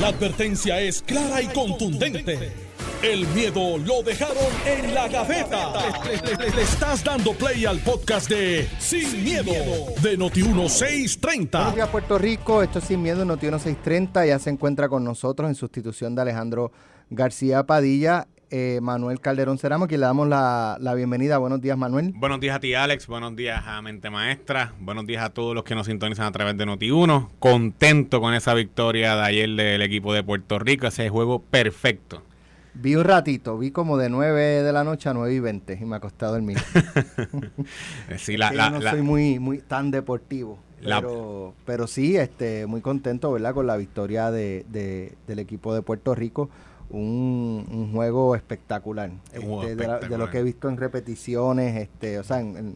La advertencia es clara y contundente. El miedo lo dejaron en la gaveta. Le, estás dando play al podcast de Sin, miedo, de Noti1630. Buenos días, Puerto Rico. Esto es Sin Miedo, Noti 1630. Ya se encuentra con nosotros en sustitución de Alejandro García Padilla, eh, Manuel Calderón Ceramo, quien le damos la, la bienvenida. Buenos días, Manuel. Buenos días a ti, Alex. Buenos días a Mente Maestra. Buenos días a todos los que nos sintonizan a través de Noti1. Contento con esa victoria de ayer del equipo de Puerto Rico. Ese juego perfecto. Vi un ratito, vi como de 9 de la noche a 9 y 20 y me ha costado dormir. Sí, la, la- yo no la- soy muy, muy tan deportivo. Pero, pero sí, este, muy contento, ¿verdad? Con la victoria de, de- del equipo de Puerto Rico. Un, un juego espectacular. Juego Este, de, la- de lo que he visto en repeticiones, este, o sea, en- en-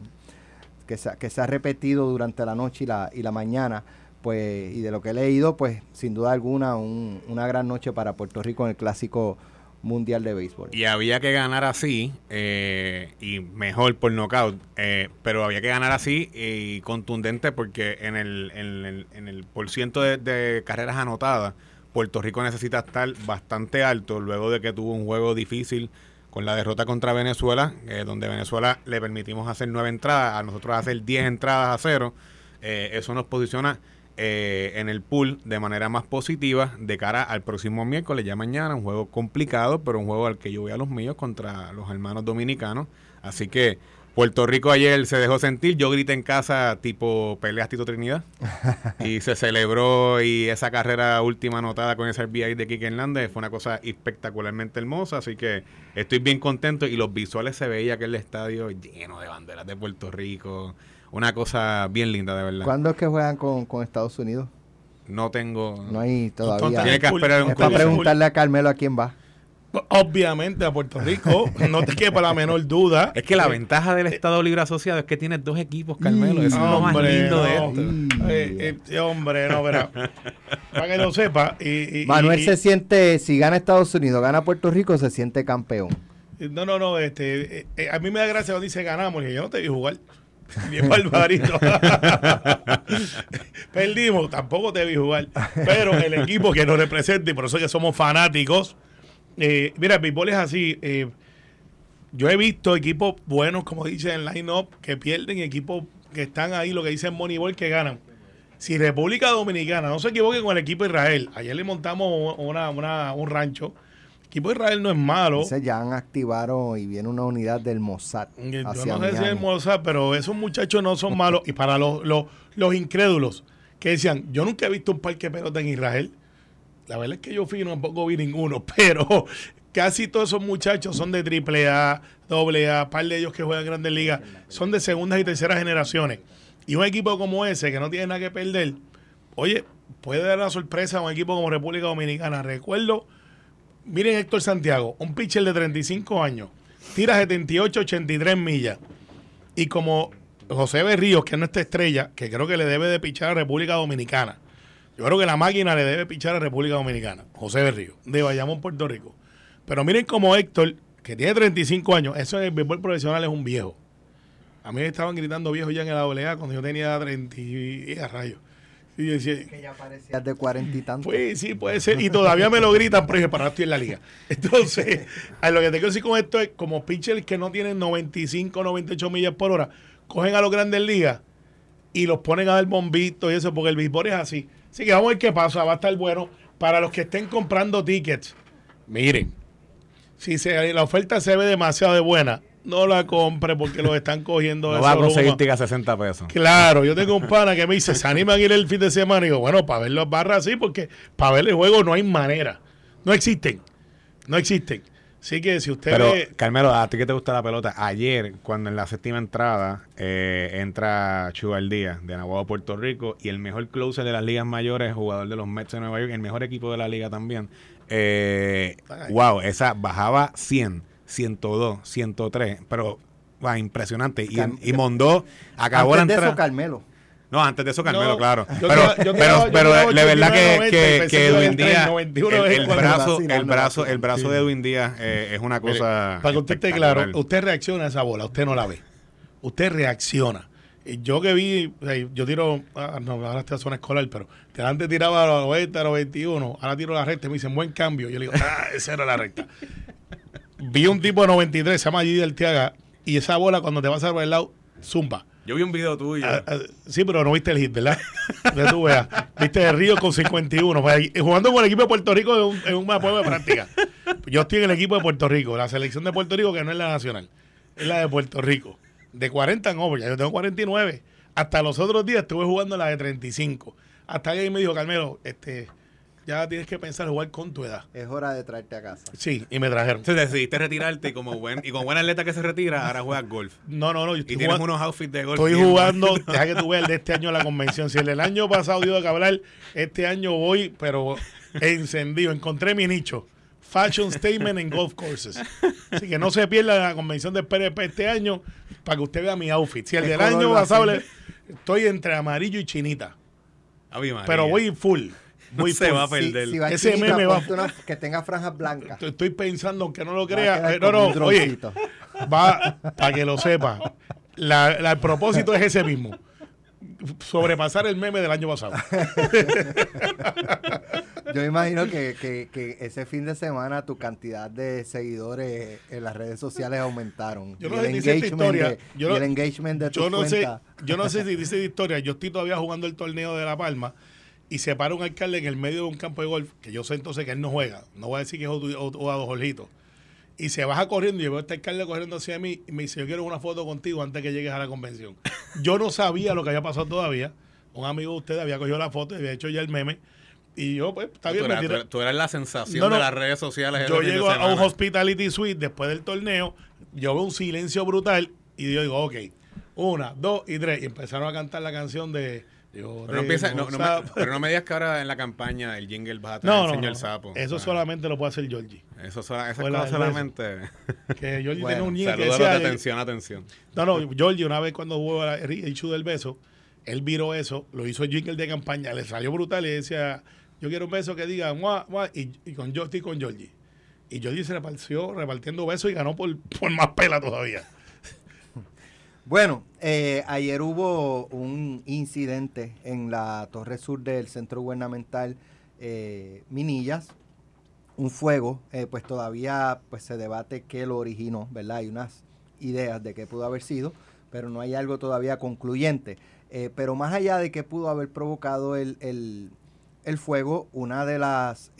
que, se, ha- que se ha repetido durante la noche y la, y la mañana. Pues, y de lo que he leído, pues sin duda alguna, un- una gran noche para Puerto Rico en el clásico mundial de béisbol. y había que ganar así, eh, y mejor por knockout, eh, pero había que ganar así y contundente porque en el, en el, en el por ciento de, de carreras anotadas, Puerto Rico necesita estar bastante alto luego de que tuvo un juego difícil con la derrota contra Venezuela, eh, donde Venezuela le permitimos hacer nueve entradas, a nosotros hacer diez entradas a cero. Eh, eso nos posiciona eh, en el pool de manera más positiva de cara al próximo miércoles, ya mañana, un juego complicado, pero un juego al que yo voy a los míos contra los hermanos dominicanos. Así que Puerto Rico ayer se dejó sentir, yo grité en casa tipo peleas Tito Trinidad y se celebró y esa carrera última anotada con ese RBI de Kike Hernández fue una cosa espectacularmente hermosa, así que estoy bien contento y los visuales se veía que el estadio lleno de banderas de Puerto Rico, una cosa bien linda de verdad. ¿Cuándo es que juegan con, con Estados Unidos? No tengo... No hay todavía. Tiene que esperar un para preguntarle a Carmelo a quién va. Obviamente a Puerto Rico, no te quepa la menor duda. Es que la ventaja del Estado Libre Asociado es que tienes dos equipos, Carmelo. Eso es lo más lindo de no. esto. Eh, eh, hombre, no, verá. Para que lo sepa. Y, y- Manuel y- se siente, si gana Estados Unidos, gana Puerto Rico, se siente campeón. No, no, no. Este, eh, eh, a mí me da gracia cuando dice ganamos. Y yo no te vi jugar. Bien barbarito. Perdimos, tampoco te vi jugar. Pero el equipo que nos representa, y por eso es que somos fanáticos. Eh, mira, el béisbol es así. eh, yo he visto equipos buenos, como dicen en line-up, que pierden y equipos que están ahí, lo que dicen Moneyball, que ganan. Si República Dominicana, no se equivoque con el equipo de Israel. Ayer le montamos una, una- un rancho. El equipo de Israel no es malo. Dice, ya han activado y viene una unidad del Mossad. Yo no sé si es Miami. Mozart, pero esos muchachos no son malos. Y para los, los, los incrédulos que decían, yo nunca he visto un parque de pelota en Israel. La verdad es que yo fui y tampoco vi ninguno, pero casi todos esos muchachos son de triple A, doble A, par de ellos que juegan grandes ligas, son de segundas y terceras generaciones. Y un equipo como ese, que no tiene nada que perder, oye, puede dar una sorpresa a un equipo como República Dominicana. Recuerdo, miren Héctor Santiago, un pitcher de 35 años, tira 78, 83 millas. Y como José Berríos, que es nuestra estrella, que creo que le debe de pichar a República Dominicana. Yo creo que la máquina le debe pichar a República Dominicana. José Berríos, de Bayamón, Puerto Rico. Pero miren como Héctor, que tiene 35 años, eso en el béisbol profesional es un viejo. A mí me estaban gritando viejo ya en la AA cuando yo tenía 30 y y a rayos. Y yo decía, Que ya parecía de cuarenta y tantos. pues sí, puede ser. Y todavía me lo gritan, pero dije, para estoy en la liga. Entonces, a lo que te quiero decir con esto es, como pitchers que no tienen 95, 98 millas por hora, cogen a los grandes ligas y los ponen a dar bombito y eso, porque el béisbol es así. Así que vamos a ver qué pasa, va a estar bueno. Para los que estén comprando tickets, miren, si se, la oferta se ve demasiado de buena, no la compre porque los están cogiendo. No vas a conseguir a 60 pesos. Claro, yo tengo un pana que me dice, ¿se animan a ir el fin de semana? Y digo, bueno, para ver las barras sí, porque para ver el juego no hay manera. No existen. No existen. Así que si usted Pero, ve- Carmelo, a ti que te gusta la pelota, ayer, cuando en la séptima entrada eh, entra Chugal Díaz de Nahuatl, Puerto Rico, y el mejor closer de las ligas mayores, jugador de los Mets de Nueva York, el mejor equipo de la liga también, eh, wow, esa bajaba 100, 102, 103, pero va, impresionante. Y, Cam- y Mondó acabó Antes la de eso, entrada. Carmelo. No, antes de eso, Carmelo, No, claro. Pero, yo pero, yo pero de verdad 89, que, que, 90, que Edwin Díaz, iba a 91 el, brazo, el brazo, el brazo Sí. de Edwin Díaz eh, es una Mire, cosa. para que usted esté claro, usted reacciona a esa bola, usted no la ve. Usted reacciona. Y yo que vi, sea, yo tiro, ah, no, ahora estoy a zona escolar, pero que antes tiraba a los 90, a los 21, ahora tiro la recta y me dicen buen cambio. Yo le digo, ah, esa era la recta. vi un tipo de 93, se llama Gigi del Tiaga, y esa bola cuando te vas a el lado, zumba. Yo vi un video tuyo. Ah, ah, sí, pero no viste el hit, ¿verdad? De tú veas. Viste el Río con 51. Pues, ahí, jugando con el equipo de Puerto Rico en un, en una de práctica. Yo estoy en el equipo de Puerto Rico, la selección de Puerto Rico, que no es la nacional, es la de Puerto Rico. De 40 en over, yo tengo 49. Hasta los otros días estuve jugando la de 35. Hasta ahí me dijo, Carmelo, este, ya tienes que pensar jugar con tu edad. Es hora de traerte a casa. Sí, y me trajeron. Entonces decidiste retirarte y como buen y como buen atleta que se retira, ahora juegas golf. No, no, no. Yo y estoy tienes jugando- unos outfits de golf. Estoy jugando, deja que tú veas el de este año la convención. Si el del año pasado dio de que hablar, este año voy, pero encendido. Encontré mi nicho. Fashion Statement en Golf Courses. Así que no se pierda la convención de PRP este año para que usted vea mi outfit. Si el ¿Qué del año a pasado, estoy entre amarillo y chinita. Pero voy full. No Voy se va a perder. si va Ese meme va- una que tenga franjas blancas. Estoy- Estoy pensando, aunque no lo crea. eh, No, no, oye, va para que lo sepa. La, la- el propósito es ese mismo. Sobrepasar el meme del año pasado. Yo imagino que, que, que ese fin de semana tu cantidad de seguidores en las redes sociales aumentaron. Yo Y no el sé si dice historia. de- Yo y no- el engagement de tu yo no sé, cuenta. yo no sé si dice historia. Yo estoy todavía jugando el torneo de La Palma y se para un alcalde en el medio de un campo de golf, que yo sé entonces que él no juega. No voy a decir que es Odu- o, o a Jorgito. Y se baja corriendo y yo veo a este alcalde corriendo hacia mí y me dice, yo quiero una foto contigo antes que llegues a la convención. Yo no sabía lo que había pasado todavía. Un amigo de ustedes había cogido la foto y había hecho ya el meme. Y yo, pues, está bien, eras, tú eras- tú eras la sensación No, no. de las redes sociales. Yo llego a un hospitality suite después del torneo, yo veo un silencio brutal y yo digo, ok, una, dos y tres. Y empezaron a cantar la canción de... yo Pero no, empieza- no- no me, sapo. pero no me digas que ahora en la campaña el jingle vas a tener no, el señor sapo. Eso Ah, solamente lo puede hacer Georgie. Eso, esas la- cosas solamente. Que Georgie Bueno, tenía un que Saludos de atención, atención. No, no, Georgie una vez cuando hubo el issue del beso, él viró eso, lo hizo el jingle de campaña, le salió brutal y decía, yo quiero un beso que diga, "Mua, mua", y, y con yo estoy con Georgie. Y Georgie se repartió repartiendo besos y ganó por, por más pela todavía. Bueno, eh, ayer hubo un incidente en la torre sur del centro gubernamental eh, Minillas, un fuego, eh, pues todavía pues se debate qué lo originó, ¿verdad? Hay unas ideas de qué pudo haber sido, pero no hay algo todavía concluyente. Eh, pero más allá de qué pudo haber provocado el, el- el fuego, una de las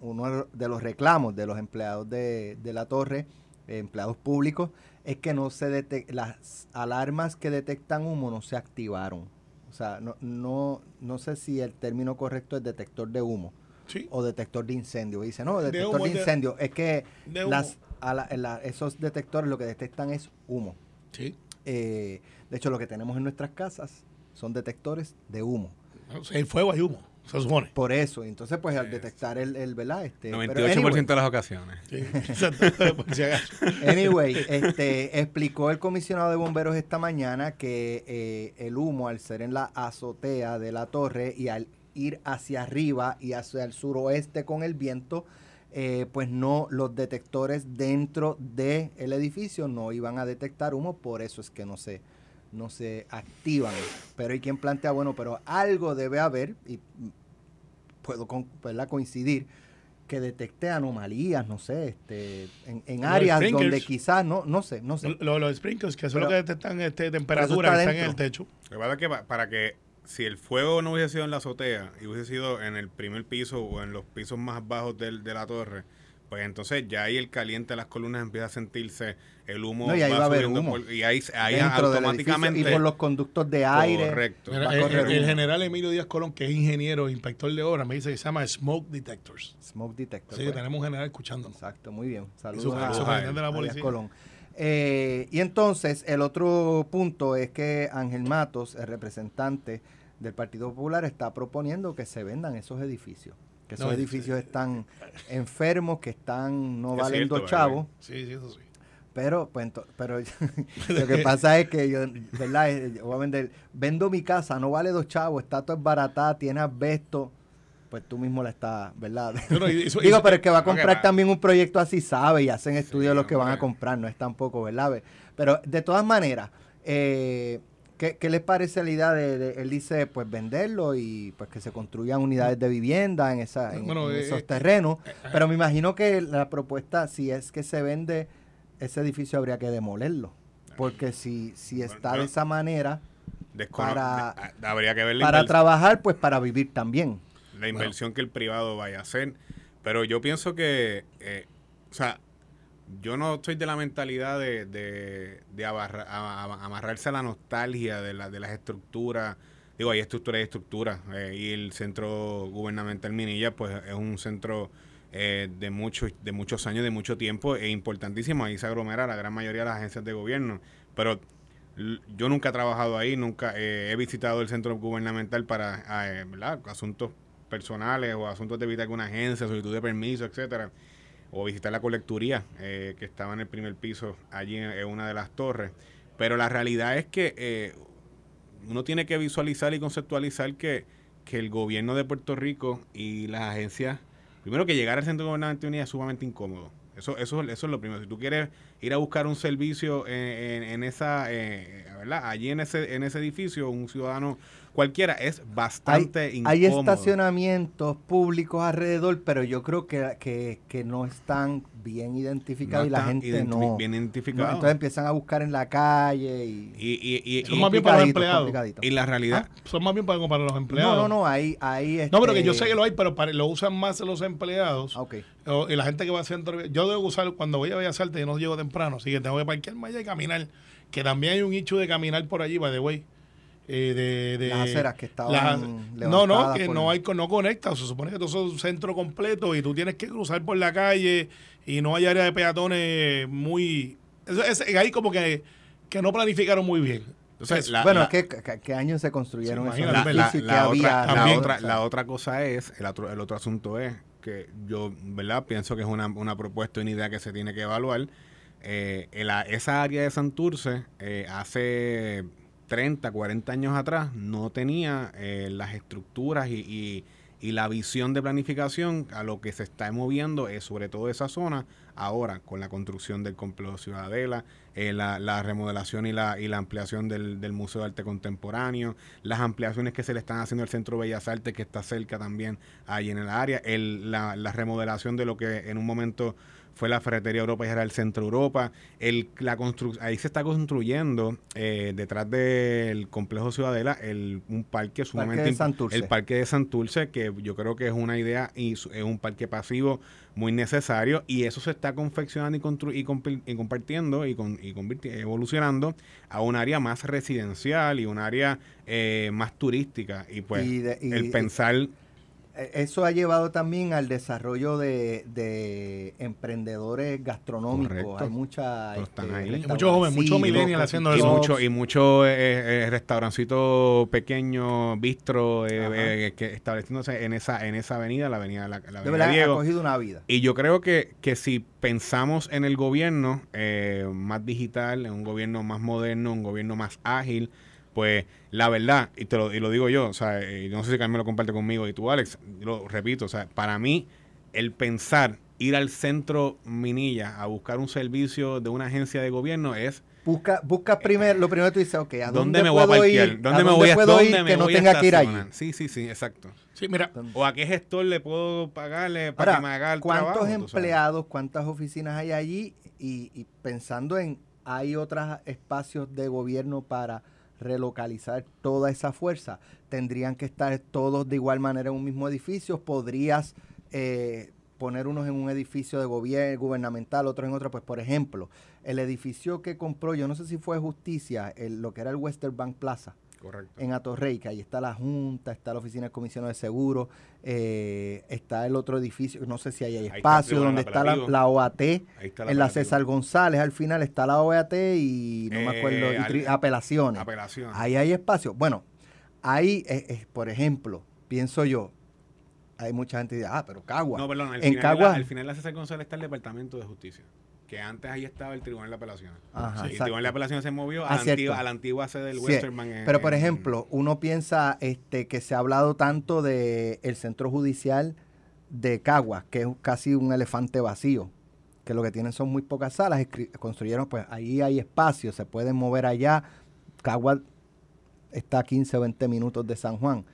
uno de los reclamos de los empleados de, de la torre, empleados públicos, es que no se las alarmas que detectan humo no se activaron. O sea, no, no, no sé si el término correcto es detector de humo Sí. o detector de incendio. Y dice, no, De detector humo, de, de- incendio. Es que humo. las, a la- la- esos detectores lo que detectan es humo. Sí. Eh, de hecho, lo que tenemos en nuestras casas son detectores de humo. O sea, el fuego hay humo, se supone. Por eso, entonces, pues al detectar el, el ¿verdad? Este, pero 98% anyway, de las ocasiones. Sí. Anyway, este, explicó el comisionado de bomberos esta mañana que eh, el humo, al ser en la azotea de la torre y al ir hacia arriba y hacia el suroeste con el viento, eh, pues no, los detectores dentro del edificio no iban a detectar humo, por eso es que no se, no se activan. Pero hay quien plantea, bueno, pero algo debe haber, y puedo con- ¿verdad? coincidir, que detecte anomalías, no sé, este, en, en Los áreas sprinklers. donde quizás, no, no sé, no sé. Lo- Los sprinkles, que son Pero- los que detectan este, temperatura, está que están en el techo. Lo que pasa es que pa- para que si el fuego no hubiese sido en la azotea y hubiese sido en el primer piso o en los pisos más bajos del- de la torre, pues entonces ya ahí el caliente de las columnas empieza a sentirse, el humo No, y ahí va a haber subiendo humo. por- y ahí, ahí automáticamente y por los conductos de aire. correcto. A el, el- general Emilio Díaz Colón, que es ingeniero, inspector de obra, me dice que se llama Smoke Detectors. Smoke detector. Así que pues. tenemos un general escuchándonos. Exacto, muy bien. Saludos su- a, a presidente de la a Díaz. Colón. Eh, y entonces, el otro punto es que Ángel Matos, el representante del Partido Popular, está proponiendo que se vendan esos edificios. Que esos No, edificios sí. están enfermos, que están no Es valen cierto, dos chavos. Sí, sí, eso sí. Pero, pues, ento- pero lo que pasa es que yo, ¿verdad? Eh, yo voy a vender, vendo mi casa, no vale dos chavos, está todo baratada, tiene asbesto, pues tú mismo la estás, ¿verdad? Eso- Digo, eso- pero el que va a comprar también un proyecto así sabe y hacen estudios de los que van a comprar, no es tampoco, ¿verdad? Pero de todas maneras, eh, ¿Qué, ¿Qué, les parece la idea de, él dice, pues venderlo y pues que se construyan unidades de vivienda en, esa, en, eh, esos eh, terrenos? pero me imagino que la propuesta, si es que se vende ese edificio, habría que demolerlo. Porque si, si está de esa manera, para, ah, habría que ver para trabajar, pues para vivir también. La inversión que el privado vaya a hacer. Pero yo pienso que, eh, o sea, yo no estoy de la mentalidad de, de, amarrarse a la nostalgia de, la, de las estructuras. Digo, hay estructura y estructura. Eh, y el centro gubernamental Minilla, pues es un centro eh, de, muchos de muchos años, de mucho tiempo, e importantísimo. Ahí se aglomera la gran mayoría de las agencias de gobierno. Pero yo nunca he trabajado ahí, nunca he visitado el centro gubernamental para asuntos personales o asuntos de vida de alguna agencia, solicitud de permiso, etcétera o visitar la colecturía eh, que estaba en el primer piso allí en, una de las torres. Pero la realidad es que eh, uno tiene que visualizar y conceptualizar que, que, el gobierno de Puerto Rico y las agencias, primero que llegar al centro gubernamental unidad es sumamente incómodo. Eso, eso, eso es lo primero. Si tú quieres ir a buscar un servicio en, en, esa, eh, ¿verdad? Allí en ese, en ese edificio, un ciudadano cualquiera, es bastante hay, incómodo. Hay estacionamientos públicos alrededor, pero yo creo que, que, que no están bien identificados y la gente no. Bien identificado. entonces empiezan a buscar en la calle y. y, y, son más bien para los empleados. Y la realidad. Ah, son más bien para, para los empleados. No, no, no. Ahí. ahí No, pero que yo sé que lo hay, pero lo usan más los empleados. Ok. y la gente que va a hacer. Yo debo usar, cuando voy a Bellas Artes, yo no llego temprano, así que tengo que parquearme allá y caminar. Que también hay un hecho de caminar por allí, by the way. Eh, de, de, las aceras que estaban no no que no hay no conecta se supone que todo es un centro completo y tú tienes que cruzar por la calle y no hay área de peatones muy es, ahí como que, que no planificaron muy bien bueno, ¿qué, ¿qué, años se construyeron esos la, la, otra, la, otra, cosa es, el otro, el otro asunto es que yo, ¿verdad? Pienso que es una, una propuesta, una idea que se tiene que evaluar. Eh, esa área de Santurce eh, hace 30, 40 años atrás no tenía eh, las estructuras y, y, la visión de planificación a lo que se está moviendo es sobre todo esa zona ahora con la construcción del complejo Ciudadela, eh, la, la, remodelación y la, y la ampliación del, del, Museo de Arte Contemporáneo, las ampliaciones que se le están haciendo al Centro Bellas Artes que está cerca también ahí en el área, el, la, la remodelación de lo que en un momento fue la Ferretería Europa y era el Centro Europa. El, la ahí se está construyendo, eh, detrás del complejo Ciudadela, el, un parque sumamente... el Parque de Santurce, que yo creo que es una idea y es un parque pasivo muy necesario y eso se está confeccionando y, y, compartiendo y, con, y evolucionando a un área más residencial y un área eh, más turística y pues el pensar eso ha llevado también al desarrollo de, emprendedores gastronómicos. Hay mucha, este, muchos jóvenes, muchos millennials haciendo y Mucho, y muchos eh, eh, restaurancitos pequeños, bistro, que estableciéndose en esa en esa avenida, la avenida, la, la avenida de Diego. ha cogido una vida. Y yo creo que, que si pensamos en el gobierno más digital, en un gobierno más moderno, un gobierno más ágil, pues la verdad, y te lo, y lo digo yo, o sea, y no sé si Carmen lo comparte conmigo y tú, Alex, lo repito, o sea, para mí, el pensar ir al centro Minilla a buscar un servicio de una agencia de gobierno es Busca, busca primero, lo primero que tú dices, ok, ¿a dónde, dónde me voy a parquear? Ir, ¿Dónde, me voy a puedo ir que no tenga que ir allí? Sí, sí, sí, exacto. Sí, mira. O a qué gestor le puedo pagarle para que me haga el ¿cuántos trabajo? ¿Cuántos empleados, cuántas oficinas hay allí? Y, y pensando en, hay otros espacios de gobierno para relocalizar toda esa fuerza. Tendrían que estar todos de igual manera en un mismo edificio. Podrías eh, poner unos en un edificio de gobierno gubernamental, otros en otro. Pues, por ejemplo, el edificio que compró, yo no sé si fue Justicia, lo que era el Western Bank Plaza. Correcto. En Atorrey, que ahí está la Junta, está la Oficina de Comisión de Seguros, eh, está el otro edificio, no sé si hay, hay espacio, donde está la, OAT, en la César González, al final está la OAT y no me acuerdo, y eh, apelaciones. Ahí hay espacio. Bueno, ahí, por ejemplo, pienso yo, hay mucha gente que dice, ah, pero Cagua. No, perdón, al, en final, Cagua, al final la César González está el Departamento de Justicia que antes ahí estaba el Tribunal de Apelaciones. Ajá, el Tribunal de Apelaciones se movió a, la antigua, sede del Westerman. Pero, por ejemplo, uno piensa este que se ha hablado tanto del el centro judicial de Caguas, que es casi un elefante vacío, que lo que tienen son muy pocas salas, construyeron, pues ahí hay espacio, se pueden mover allá. Caguas está a 15 o 20 minutos de San Juan.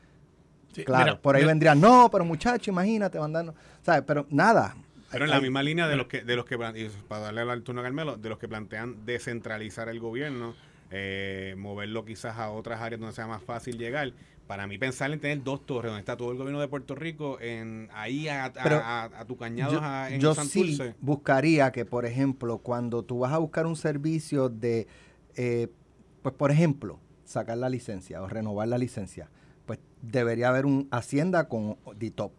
Sí, claro, mira, por ahí mira, vendrían, no, pero muchacho, imagínate, mandando, ¿sabes? Pero nada. Pero en la misma línea de los que, de los que para darle al turno a Carmelo, de los que plantean descentralizar el gobierno, eh, moverlo quizás a otras áreas donde sea más fácil llegar. Para mí pensar en tener dos torres, donde está todo el gobierno de Puerto Rico, en ahí a, a, a- a tu cañado yo, en yo sí buscaría que, por ejemplo, cuando tú vas a buscar un servicio de, eh, pues por ejemplo, sacar la licencia o renovar la licencia, pues debería haber un Hacienda con DITOP.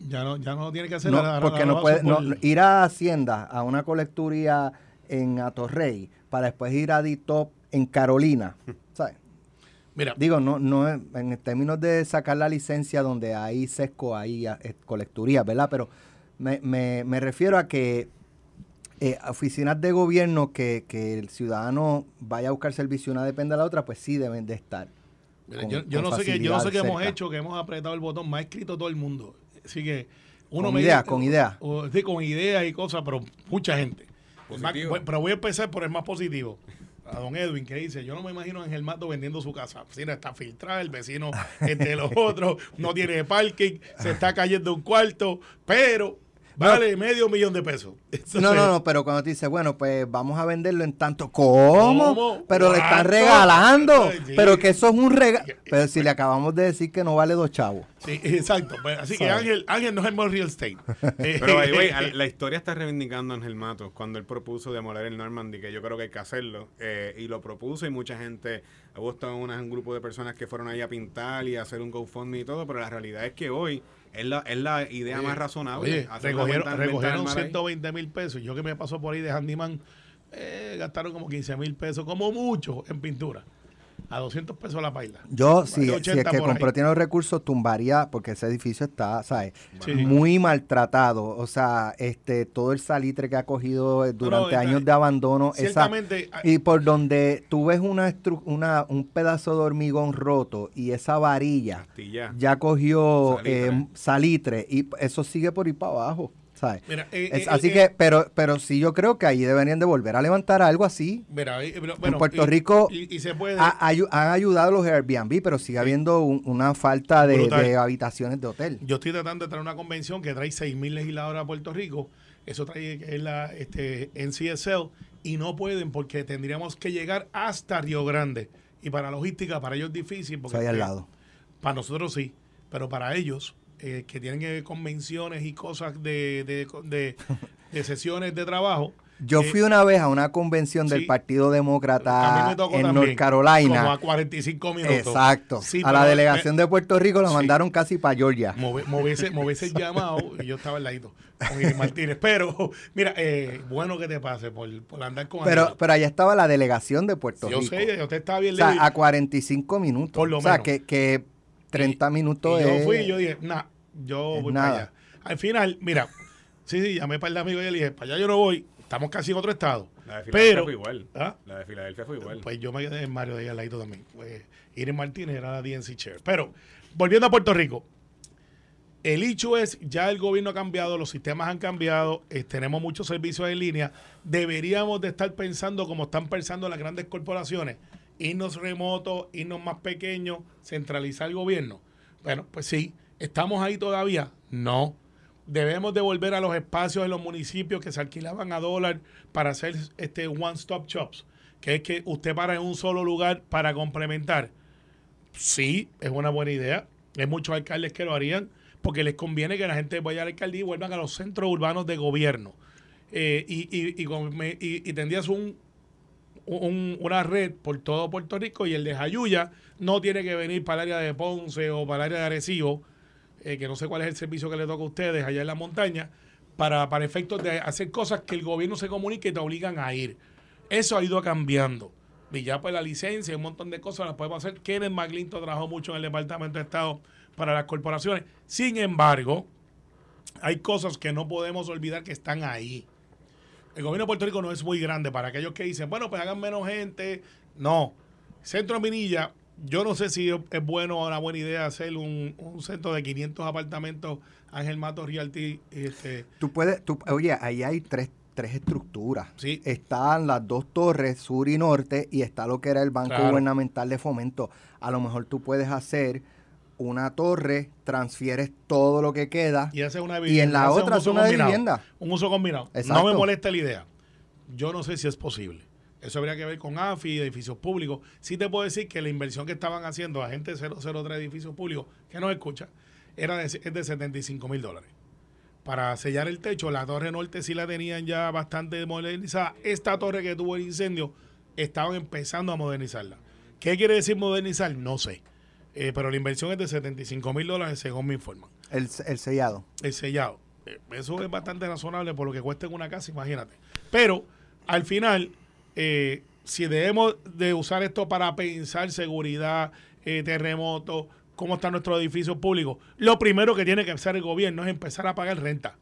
Ya no, ya no tiene que hacer No, ahora- porque no puede, por- no, ir a Hacienda a una colecturía en Atorrey para después ir a DITOP en Carolina, ¿sabes? Mira, Digo, no, no en términos de sacar la licencia donde hay sesco, hay eh, colecturía, ¿verdad? Pero me, me, me refiero a que eh, oficinas de gobierno que, que el ciudadano vaya a buscar servicio una depende de la otra, pues sí deben de estar. Mira, con- yo, yo con no sé qué, yo no sé qué hemos hecho, que hemos apretado el botón, me ha escrito todo el mundo. Así que uno Con me idea, dice- con idea. o- sí, con ideas y cosas, pero mucha gente. Más- Positivo. pero voy a empezar por el más positivo. A don Edwin, que dice, yo no me imagino a Ángel Mato vendiendo su casa. La vecina está filtrada, el vecino entre los otros, no tiene parking, se está cayendo un cuarto, pero vale medio millón de pesos. No, no, no, pero cuando te dice, bueno, pues vamos a venderlo en tanto, ¿cómo? ¿Cómo? Pero le están ¿Cuánto? regalando, Sí. pero que eso es un regalo. Pero si le acabamos de decir que no vale dos chavos. Sí, exacto. Pues, así que. Ángel, Ángel no es el más real estate. Eh, Pero ahí, güey, al- la historia está reivindicando a Ángel Matos cuando él propuso demoler el Normandy, que yo creo que hay que hacerlo. eh, y lo propuso y mucha gente, hubo un grupo de personas que fueron ahí a pintar y a hacer un GoFundMe y todo, pero la realidad es que hoy es la, es la idea más razonable. Oye, recogieron, recogieron del mar ahí. 120 mil pesos. Yo que me paso por ahí de handyman, eh, gastaron como 15 mil pesos, como mucho, en pintura. A 200 pesos la paila. Yo, si, si 80 es que ahí. tiene los recursos, tumbaría, porque ese edificio está, ¿sabes? Sí. Muy maltratado. O sea, este todo el salitre que ha cogido eh, durante años de abandono. Ciertamente, ah, y por donde tú ves una, una un pedazo de hormigón roto y esa varilla ya cogió Salitre. eh, salitre y eso sigue por ir para abajo. ¿Sabes? Mira, eh, Es- eh, así eh, que, pero, pero sí yo creo que ahí deberían de volver a levantar algo así. mira, pero, bueno, Puerto Rico Y, y se puede. Ha- han ayudado los Airbnb, pero sigue habiendo un- una falta de, habitaciones de hotel. Yo estoy tratando de traer una convención que trae 6.000 legisladores a Puerto Rico. Eso trae que es la este, NCSL y no pueden porque tendríamos que llegar hasta Río Grande. Y para logística, para ellos es difícil. Porque al lado. Para nosotros sí, pero para ellos, eh, que tienen eh, convenciones y cosas de, de, de- de sesiones de trabajo. Yo eh, fui una vez a una convención del sí. Partido Demócrata en también, North Carolina. Como a 45 minutos. Exacto. Sí, a la delegación de Puerto Rico la sí. mandaron casi para Georgia. Me hubiese llamado y yo estaba al ladito con Iris Martínez. Pero, mira, eh, bueno que te pase por, por andar con Pero, pero allá estaba la delegación de Puerto Yo Rico. sé, usted estaba bien o sea, a 45 minutos. Por lo o sea, menos. que, que 30 minutos y yo fui y yo dije, nah, yo es voy nada. para allá. Al final, mira, sí, sí, llamé para el amigo y le dije, para allá yo no voy, estamos casi en otro estado. La de Filadelfia Pero, fue igual. ¿Ah? La de Filadelfia fue igual. Pues yo me quedé en Mario de ahí al ladito también. Pues, Iris Martínez era la DNC Chair. Pero, volviendo a Puerto Rico, el hecho es, ya el gobierno ha cambiado, los sistemas han cambiado, eh, tenemos muchos servicios en línea, deberíamos de estar pensando como están pensando las grandes corporaciones, irnos remotos, irnos más pequeños, centralizar el gobierno. Bueno, pues sí, ¿estamos ahí todavía? No. Debemos de volver a los espacios en los municipios que se alquilaban a dólar para hacer este one-stop shops, que es que usted para en un solo lugar para complementar. Sí, es una buena idea. Hay muchos alcaldes que lo harían porque les conviene que la gente vaya a la alcaldía y vuelvan a los centros urbanos de gobierno. Eh, y, y, y- y tendrías un, un- una red por todo Puerto Rico y el de Jayuya no tiene que venir para el área de Ponce o para el área de Arecibo, eh, que no sé cuál es el servicio que le toca a ustedes allá en la montaña, para, para efectos de hacer cosas que el gobierno se comunique y te obligan a ir. Eso ha ido cambiando. Y ya pues la licencia un montón de cosas las podemos hacer. Kenneth McClinton trabajó mucho en el Departamento de Estado para las corporaciones. Sin embargo, hay cosas que no podemos olvidar que están ahí. El gobierno de Puerto Rico no es muy grande para aquellos que dicen, bueno, pues hagan menos gente. No. Centro Minilla, yo no sé si es bueno o una buena idea hacer un, un centro de 500 apartamentos Ángel Mato Realty. Este, Tú puedes, tú, oye, ahí hay tres, tres estructuras. Sí. Están las dos torres, sur y norte, y está lo que era el Banco Claro. Gubernamental de Fomento. A lo mejor tú puedes hacer una torre, transfieres todo lo que queda. Y hace una Y en la otra es una combinado. vivienda. Un uso combinado. No Exacto. me molesta la idea. Yo no sé si es posible. Eso habría que ver con AFI y edificios públicos. Sí te puedo decir que la inversión que estaban haciendo agentes 003 edificios públicos, que nos escucha, era de, es de 75 mil dólares. Para sellar el techo, la torre norte sí la tenían ya bastante modernizada. Esta torre que tuvo el incendio, estaban empezando a modernizarla. ¿Qué quiere decir modernizar? No sé. Eh, pero la inversión es de 75 mil dólares, según me informan El, el sellado. el sellado. Eh, Eso es bastante razonable por lo que cuesta en una casa, imagínate. Pero al final, eh, si debemos de usar esto para pensar seguridad, eh, terremotos, cómo están nuestros edificios públicos, lo primero que tiene que hacer el gobierno es empezar a pagar renta.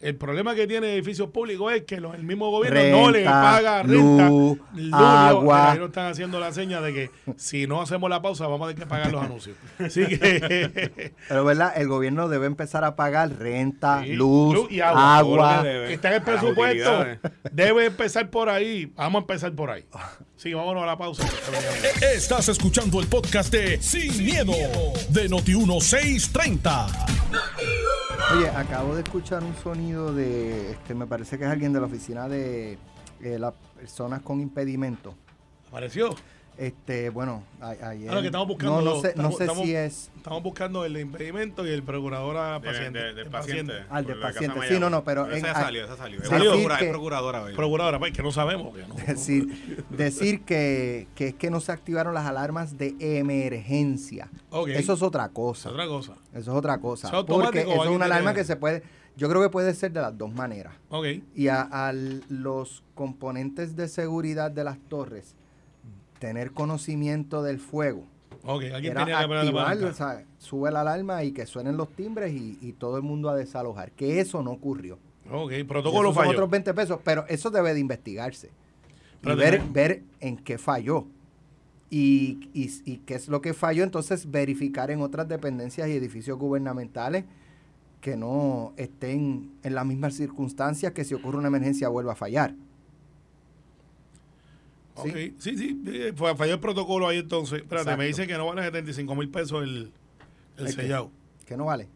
El problema que tiene edificios públicos es que los- el mismo gobierno no le paga renta. luz, Luz, agua. Ahí nos están haciendo la seña de que si no hacemos la pausa vamos a tener que pagar los anuncios. Así que Pero, ¿verdad? El gobierno debe empezar a pagar renta, Sí, luz, luz y agua. Está en el presupuesto. Debe empezar por ahí. Vamos a empezar por ahí. Sí, vámonos a la pausa. Estás escuchando el podcast de Sin, miedo, de Noti1630. Oye, acabo de escuchar un sonido de, este, me parece que es alguien de la oficina de eh, las personas con impedimento. ¿Apareció? Este, bueno, a- ayer. Ah, que estamos buscando. No, no sé, no sé estamos- si es. Estamos buscando el de impedimento y el procuradora De- paciente. de- del el paciente. Al del paciente. Sí, no, no, pero en- esa a- salió, esa salió. Es procuradora hoy. Procuradora, pues, que no sabemos. Que no, Decir, decir que, que es que no se activaron las alarmas de emergencia. Eso es otra Es cosa. otra cosa. Eso es otra cosa. ¿Es automático Porque eso es una alarma que se puede. Yo creo que puede ser de las dos maneras. Ok. Y a, a los componentes de seguridad de las torres tener conocimiento del fuego. Ok. Alguien tenía que la activar, palanca. o sea, sube la alarma y que suenen los timbres y, y todo el mundo a desalojar. Que eso no ocurrió. Ok. Protocolo esos son falló. otros 20 pesos, pero eso debe de investigarse. Y ver, ver en qué falló. Y, y, y qué es lo que falló, entonces verificar en otras dependencias y edificios gubernamentales que no estén en las mismas circunstancias que si ocurre una emergencia vuelva a fallar. Ok. Sí, sí. eh, Falló el protocolo ahí entonces. Espérate, Exacto. me dicen que no vale 75 mil pesos el, el sellado. ¿Qué no vale?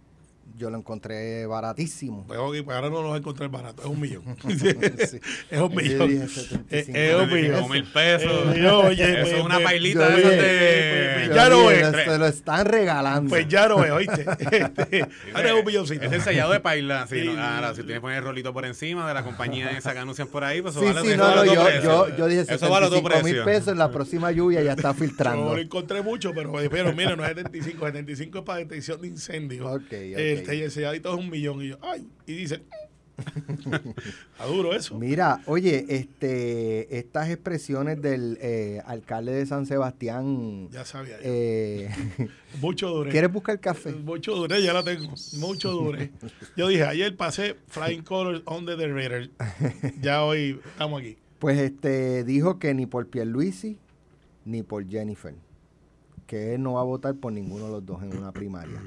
Yo lo encontré baratísimo. Pues ok, pues ahora no lo vas a encontrar barato, es un millón. Sí. Es un millón. dije Es 75 es un mil millón. Mil pesos. Eh, oye, Eso pues, es una pues, pailita de esas dije, de... Yo ya lo ves. Se lo están regalando. Pues ya lo veo, ¿oíste? Este, ahora es un milloncito. Es el sellado de paila. Sí, Sí. no, ahora, si tienes que poner el rolito por encima de la compañía esa que anuncian por ahí, pues eso Sí, vale, sí, no, no, yo, yo, yo dije Eso vale otro 75 mil pesos, en la próxima lluvia ya está Yo filtrando. lo encontré mucho, pero, pero mira, no es 75, 75 es para detección de incendios. Ok, ok. Este, y el selladito es un millón. Y yo, ay, y dice, a duro eso. Mira, oye, este, estas expresiones del eh, alcalde de San Sebastián, Ya sabía. yo. eh, mucho duré. ¿quieres buscar café? Mucho duré, ya la tengo. Mucho duré. Yo dije, ayer pasé Flying Colors on the Raider. Ya hoy estamos aquí. Pues este dijo que ni por Pierluisi ni por Jennifer, que él no va a votar por ninguno de los dos en una primaria.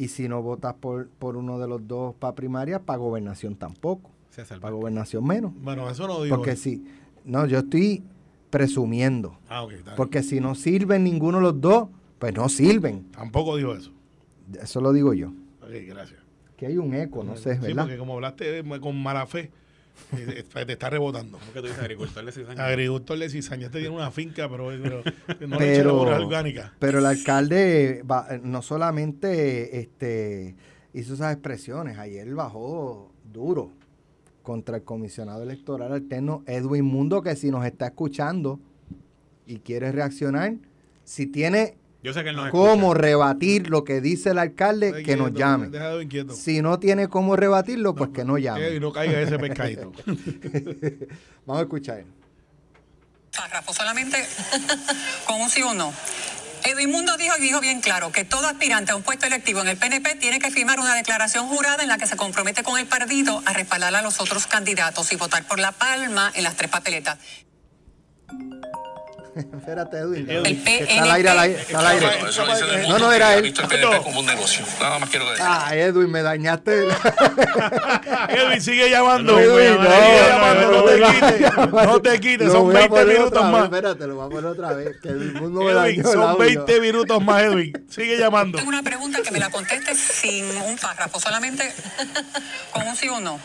Y si no votas por, por uno de los dos para primaria, para gobernación tampoco. Para gobernación menos. Bueno, eso no digo. Porque si, no, yo estoy presumiendo. Ah, ok. está bien. Porque si no sirven ninguno de los dos, pues no sirven. Tampoco dijo eso. Eso lo digo yo. Ok, gracias. Que hay un eco, no sé, Sí, ¿verdad? porque como hablaste con mala fe, te está rebotando. ¿Cómo que tú dices agricultor de cizaña? Agricultor de cizaña. Este tiene una finca, pero, pero no le Pero- labores orgánicas. Pero el alcalde va- no solamente este, hizo esas expresiones, ayer bajó duro contra el comisionado electoral alterno Edwin Mundo, que si nos está escuchando y quiere reaccionar, si tiene Yo sé que él no cómo rebatir lo que dice el alcalde, Deja que nos llame. Inquieto. Si no tiene cómo rebatirlo, pues que no Eh, Y llame. no caiga ese pescadito. Vamos a escuchar. párrafo, solamente con un sí o no. Edwin Mundo dijo y dijo bien claro que todo aspirante a un puesto electivo en el PNP tiene que firmar una declaración jurada en la que se compromete con el partido a respaldar a los otros candidatos y votar por la palma en las tres papeletas. Espérate, Edwin. Está al aire, al aire. Está al aire. Eso No, no, que era él. visto el PNP como un negocio. Nada más quiero decir. Ah, Edwin, me dañaste. Edwin, sigue llamando. Edwin, Sigue llamando, no, te no, quites. No te quites, son voy a 20 poner minutos más. Espérate, lo voy a poner otra vez. Que el mundo me Edwin, dañó son audio. 20 minutos más, Edwin. Sigue llamando. Tengo una pregunta que me la conteste sin un párrafo, solamente con un sí o no.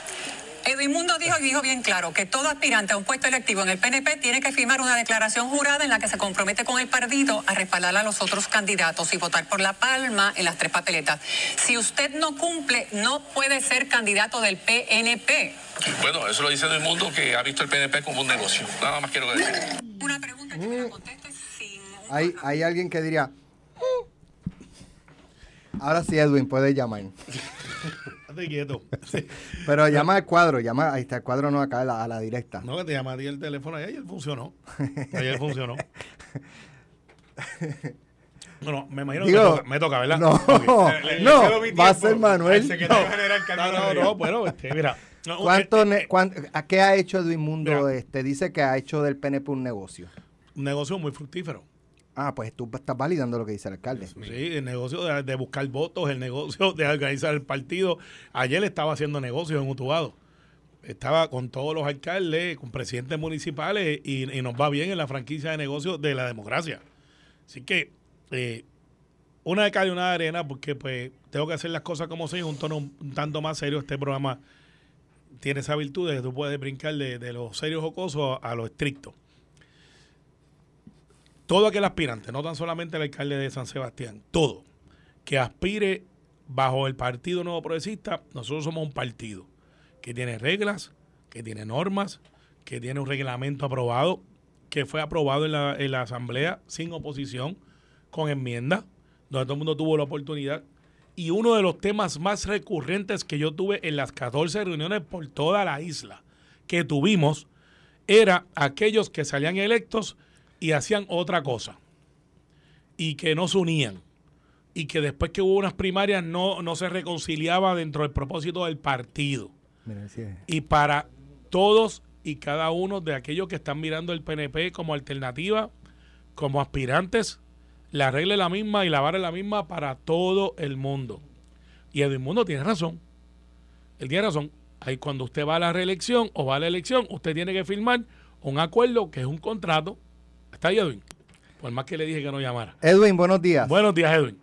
Edwin Mundo dijo y dijo bien claro que todo aspirante a un puesto electivo en el PNP tiene que firmar una declaración jurada en la que se compromete con el partido a respaldar a los otros candidatos y votar por la palma en las tres papeletas. Si usted no cumple, no puede ser candidato del PNP. Bueno, eso lo dice todo el mundo que ha visto el PNP como un negocio. Nada más quiero decir. Una pregunta que me la conteste sin Hay, hay alguien que diría. "Mm". Ahora sí, Edwin, puedes llamar. Estate quieto. Sí. Pero llama al cuadro, llama, ahí está el cuadro no acá a la, a la directa. No, que te llama a ti el teléfono. Ayer funcionó. Ayer funcionó. Bueno, me imagino que me toca, me toca, ¿verdad? No, Ok. Le- le no, va a ser Manuel. No, no, Ríos. no, bueno, este, mira. No, ¿Cuánto eh, ne- eh, cuán- ¿A qué ha hecho Edwin Mundo? Mira. Este, dice que ha hecho del PNP un negocio. un negocio muy fructífero. Ah, pues tú estás validando lo que dice el alcalde. Sí, el negocio de, buscar votos, el negocio de organizar el partido. Ayer estaba haciendo negocios en Utubado. Estaba con todos los alcaldes, con presidentes municipales y, nos va bien en la franquicia de negocios de la democracia. Así que eh, una de cal y una de arena porque pues tengo que hacer las cosas como son, un tono un tanto más serio. Este programa tiene esa virtud de que tú puedes brincar de, de lo serio jocoso a lo estricto todo aquel aspirante, no tan solamente el alcalde de San Sebastián, todo, que aspire bajo el Partido Nuevo Progresista, nosotros somos un partido que tiene reglas, que tiene normas, que tiene un reglamento aprobado, que fue aprobado en la, en la Asamblea sin oposición, con enmienda, donde todo el mundo tuvo la oportunidad. Y uno de los temas más recurrentes que yo tuve en las 14 reuniones por toda la isla que tuvimos era aquellos que salían electos y hacían otra cosa y que no se unían y que después que hubo unas primarias no, no se reconciliaba dentro del propósito del partido. Mira, sí. Y para todos y cada uno de aquellos que están mirando el PNP como alternativa, como aspirantes, la regla es la misma y la vara es la misma para todo el mundo. Y Edwin Mundo tiene razón. Él tiene razón. Ahí cuando usted va a la reelección o va a la elección, usted tiene que firmar un acuerdo que es un contrato. ¿Está ahí, Edwin? Por más que le dije que no llamara. Edwin, buenos días. Buenos días, Edwin.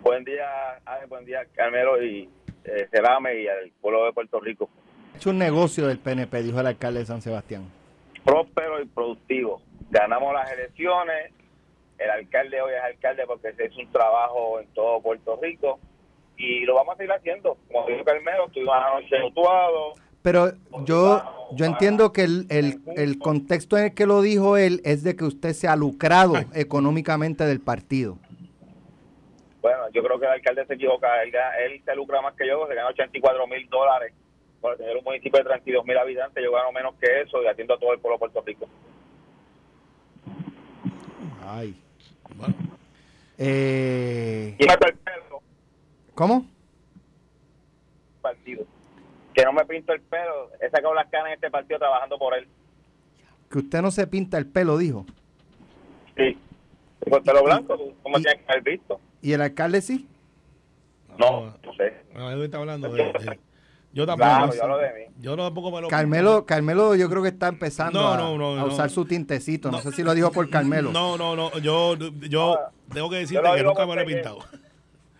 Buen día, Ale, buen día, Carmelo y eh, Cerame y al pueblo de Puerto Rico. Ha hecho un negocio del PNP, dijo el alcalde de San Sebastián. Próspero y productivo. Ganamos las elecciones. El alcalde hoy es alcalde porque se hizo un trabajo en todo Puerto Rico y lo vamos a seguir haciendo. Como dijo Carmelo, estuvimos anoche mutuados. Pero yo, yo entiendo que el, el, el contexto en el que lo dijo él es de que usted se ha lucrado económicamente del partido. Bueno, yo creo que el alcalde se equivoca. Él, él se lucra más que yo, se gana 84 mil dólares por tener un municipio de 32 mil habitantes. Yo gano menos que eso y atiendo a todo el pueblo de Puerto Rico. Ay. Bueno, Eh, ¿Cómo? partido. Que no me pinto el pelo. He sacado las canas en este partido trabajando por él. Que usted no se pinta el pelo, dijo. Sí. El pelo blanco, como y- tiene que haber visto. ¿Y el alcalde sí? No, no sé. bueno, Edwin está hablando de, de- Yo tampoco. Claro, yo hablo de mí. Yo tampoco me lo Carmelo, Carmelo yo creo que está empezando No, a, no, no, a no. usar su tintecito. No, sé si lo dijo por Carmelo. No, no, no. Yo, yo Ah, tengo que decirte que nunca me lo he pintado.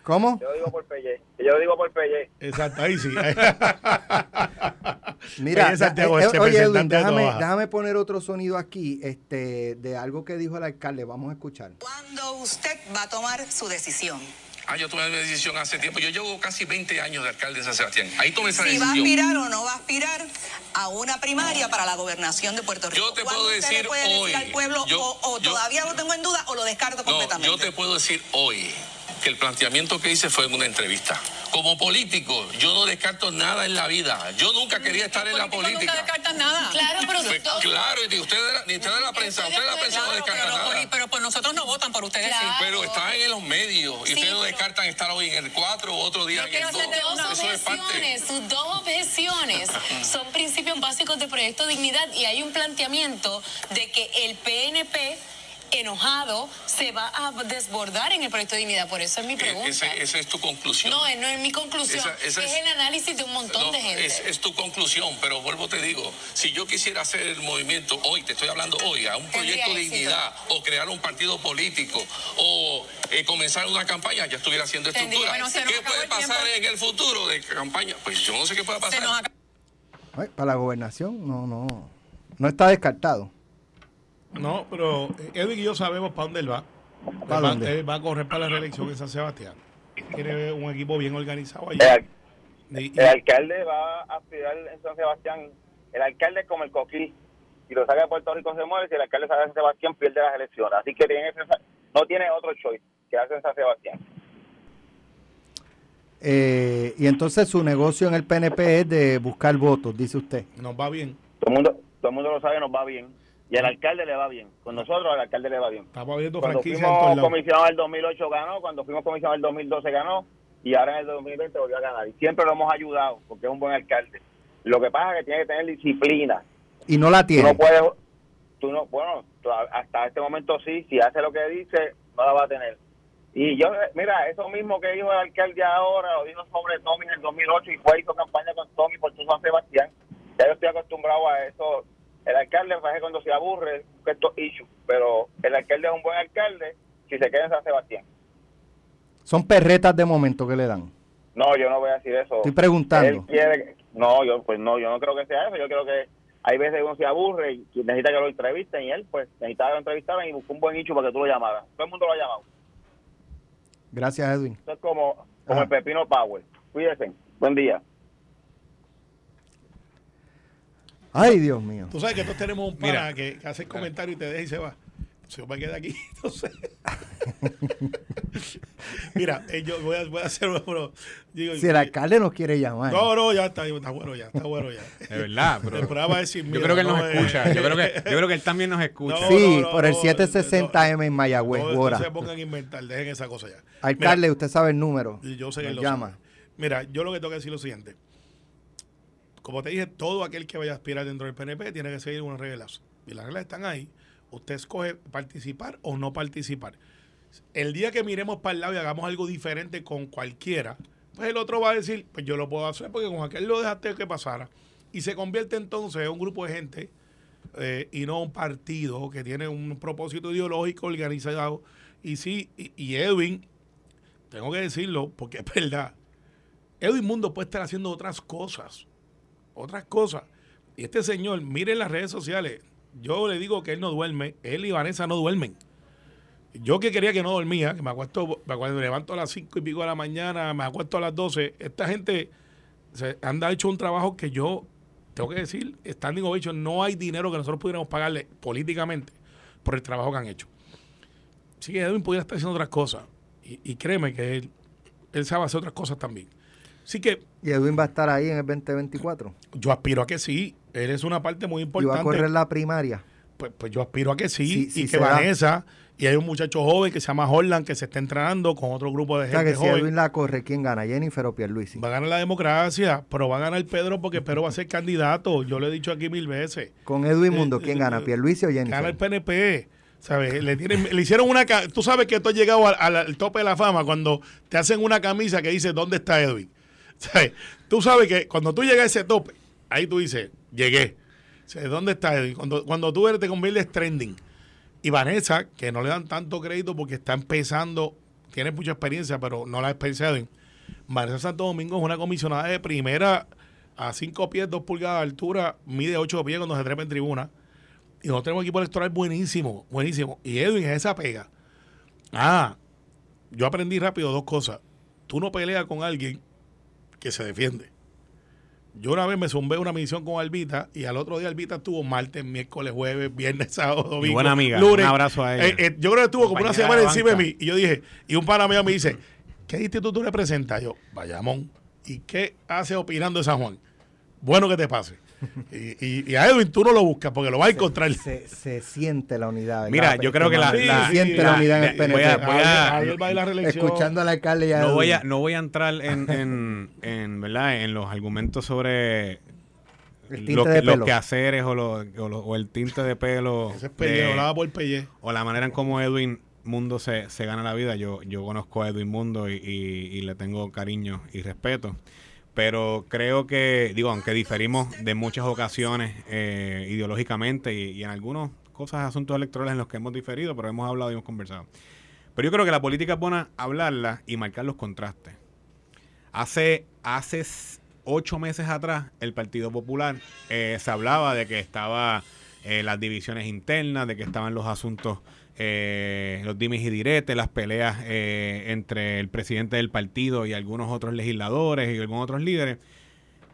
¿Cómo? Yo lo digo por Pelle. Yo lo digo por Pelle. Exacto, ahí sí. Mira, Pelle Santiago, eh, oye, Edwin, déjame, poner otro sonido aquí este, de algo que dijo el alcalde. Vamos a escuchar. ¿Cuándo usted va a tomar su decisión? Ah, yo tomé mi decisión hace tiempo. Yo llevo casi 20 años de alcalde de San Sebastián. Ahí tomé esa Si va a decisión. aspirar o no va a aspirar a una primaria para la gobernación de Puerto Rico. Yo te ¿Cuándo puedo decir le puede hoy, decir al pueblo yo- o, o yo- todavía lo tengo en duda o lo descarto No, completamente? yo te puedo decir hoy que el planteamiento que hice fue en una entrevista. Como político, yo no descarto nada en la vida. Yo nunca quería estar en la política. Nunca descartas nada. Claro, pero Pues, todo- claro, y ni ustedes, ni ustedes de la prensa, ustedes de la prensa no Claro, descartan pero, nada. pero por nosotros no votan por ustedes Claro. sí. Pero están en los medios y Sí, ustedes no descartan estar hoy en el 4 o otro día Yo en el 2. hacerte una- Dos Eso es parte. objeciones, sus dos objeciones son principios básicos de Proyecto Dignidad y hay un planteamiento de que el PNP enojado, se va a desbordar en el proyecto de dignidad. Por eso es mi pregunta. Eh, Ese- esa es tu conclusión. No, no es mi conclusión. Esa- esa es, es- el análisis de un montón No, de gente. Es, es tu conclusión, pero vuelvo te digo, si yo quisiera hacer el movimiento hoy, te estoy hablando hoy, a un proyecto de dignidad, o crear un partido político, o eh, comenzar una campaña, ya estuviera haciendo estructura. bueno, ¿Qué puede pasar en el futuro de campaña? Pues yo no sé qué puede Se pasar. nos acaba- Ay, para la gobernación, no, no. No está descartado. No, pero eh, Edwin y yo sabemos para dónde él va. Él ¿Pa' va- dónde? Él va a correr para la reelección en San Sebastián. Tiene un equipo bien organizado allí. El, al- Y- y- el alcalde va a aspirar en San Sebastián. El alcalde es como el coquí. Si lo saca de Puerto Rico se muere, si el alcalde sale de San Sebastián pierde las elecciones. Así que tiene no tiene otro choice que hacer en San Sebastián. Eh, y entonces su negocio en el PNP es de buscar votos, dice usted. nos va bien. Todo el mundo, todo el mundo lo sabe, nos va bien. Y al alcalde le va bien. Con nosotros al alcalde le va bien. Estamos abriendo Cuando franquicias en fuimos lados. comisionado del 2008 ganó, cuando fuimos comisionado del 2012 ganó y ahora en el 2020 volvió a ganar. Y siempre lo hemos ayudado porque es un buen alcalde. Lo que pasa es que tiene que tener disciplina. Y no la Tú tiene. no puedes, tú no, bueno, tú a- hasta este momento sí, si hace lo que dice, no la va a tener. Y yo, mira, eso mismo que dijo el alcalde ahora, lo dijo sobre Tommy en el 2008 y fue hizo campaña con Tommy por San Sebastián. Ya yo estoy acostumbrado a eso. El alcalde cuando se aburre, estos issues, pero el alcalde es un buen alcalde si se queda en San Sebastián. Son perretas de momento que le dan. No, yo no voy a decir eso. Estoy preguntando. Él quiere, no, yo pues no, yo no creo que sea eso. Yo creo que hay veces uno se aburre y necesita que lo entrevisten y él pues necesitaba que lo entrevistaran y buscó un buen nicho para que tú lo llamaras. Todo el mundo lo ha llamado. Gracias, Edwin. Eso es como, como el Pepino Power. Cuídense. Buen día. Ay, Dios mío. Tú sabes que nosotros tenemos un pana Mira. que, que hace el comentario y te deja y se va. Si yo me quedo aquí, entonces. Mira, eh, yo voy a, voy a hacer digo, Si el alcalde nos quiere llamar. No, no, ya está, está bueno ya, está bueno ya. De verdad, pero El programa es sin yo miedo, creo que él nos no, eh. escucha. Yo creo que, yo creo que él también nos escucha. No, sí, no, no, por el no, 760M en Mayagüez, No, se pongan a inventar, dejen esa cosa ya. Alcalde, usted sabe el número. Y yo sé que él lo llama. sabe. Mira, yo lo que tengo que decir es lo siguiente. Como te dije, todo aquel que vaya a aspirar dentro del PNP tiene que seguir unas reglas. Y las reglas están ahí. Usted escoge participar o no participar. El día que miremos para el lado y hagamos algo diferente con cualquiera, pues el otro va a decir, pues yo lo puedo hacer porque con aquel lo dejaste que pasara. Y se convierte entonces en un grupo de gente eh, y no un partido que tiene un propósito ideológico organizado. Y sí, y, y Edwin, tengo que decirlo porque es verdad, Edwin Mundo puede estar haciendo otras cosas, otras cosas. Y este señor, miren las redes sociales, yo le digo que él no duerme, él y Vanessa no duermen. Yo que quería que no dormía, que me acuesto, acuesto- me levanto a las 5 y pico de la mañana, me acuesto a las 12, esta gente se han hecho un trabajo que yo tengo que decir, standing ovation, no hay dinero que nosotros pudiéramos pagarle políticamente por el trabajo que han hecho. Sí, Edwin pudiera estar haciendo otras cosas. Y, y créeme que él, él sabe hacer otras cosas también. Así que Y Edwin va a estar ahí en el 2024. yo aspiro a que sí. Él es una parte muy Y va importante. a correr la primaria. Pues, pues yo aspiro a que sí. Sí, y sí que se da. Vanessa, y hay un muchacho joven que se llama Holland que se está entrenando con otro grupo de O sea gente que si joven. Edwin la corre, ¿quién gana? ¿Jennifer o Pierluisi? Va a ganar la democracia, pero va a ganar Pedro porque Pedro va a ser candidato. Yo lo he dicho aquí mil veces. Con Edwin Eh, Mundo, ¿quién eh, gana? ¿Pierluisi o Gana el Jennifer? PNP. ¿Sabes? Le, tienen- le hicieron una. Tú sabes que tú has llegado al, al- al tope de la fama cuando te hacen una camisa que dice ¿Dónde está Edwin? Tú sabes que cuando tú llegas a ese tope, ahí tú dices Llegué. ¿Dónde está? Cuando, cuando tú eres, te conviertes trending. Y Vanessa, que no le dan tanto crédito porque está empezando, tiene mucha experiencia, pero no la experiencia de. Vanessa Santo Domingo es una comisionada de primera a 5 pies, 2 pulgadas de altura, mide 8 pies cuando se trepa en tribuna. Y nosotros tenemos equipo electoral buenísimo, buenísimo. Y Edwin es esa pega. Ah, yo aprendí rápido dos cosas. Tú no peleas con alguien que se defiende. Yo una vez me zumbé una misión con Albita y al otro día Albita estuvo martes, miércoles, jueves, viernes, sábado, domingo. buena amiga. lunes. Un abrazo a ella. Eh, eh, yo creo que estuvo como una semana de encima de mí. Y yo dije, y un pana mío me dice, ¿qué instituto tú representas? Yo, Bayamón. ¿Y qué hace opinando de San Juan? Bueno que te pase. Y, y- y a Edwin tú no lo buscas porque lo vas a encontrar. Se, se siente la unidad. ¿verdad? Mira, yo creo que la- Se la- siente la- la unidad en el voy PNP. a- voy a- reelección. Escuchando al alcalde ya. no voy a no voy a entrar en, en, en, ¿verdad? en los argumentos sobre que- los pelo. quehaceres o, lo- o lo- o el tinte de pelo. Ese es pellejo, de- por pelle. o la manera en cómo Edwin Mundo se, se gana la vida. Yo, yo conozco a Edwin Mundo y, y- y le tengo cariño y respeto. Pero creo que, digo, aunque diferimos de muchas ocasiones eh, ideológicamente y, en algunas cosas, asuntos electorales en los que hemos diferido, pero hemos hablado y hemos conversado. Pero yo creo que la política es buena hablarla y marcar los contrastes. Hace, hace ocho meses atrás, el Partido Popular eh, se hablaba de que estaba eh, las divisiones internas, de que estaban los asuntos, eh, los dimes y diretes, las peleas eh, entre el presidente del partido y algunos otros legisladores y algunos otros líderes.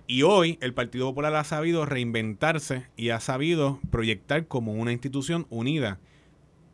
Y hoy el Partido Popular ha sabido reinventarse y ha sabido proyectar como una institución unida.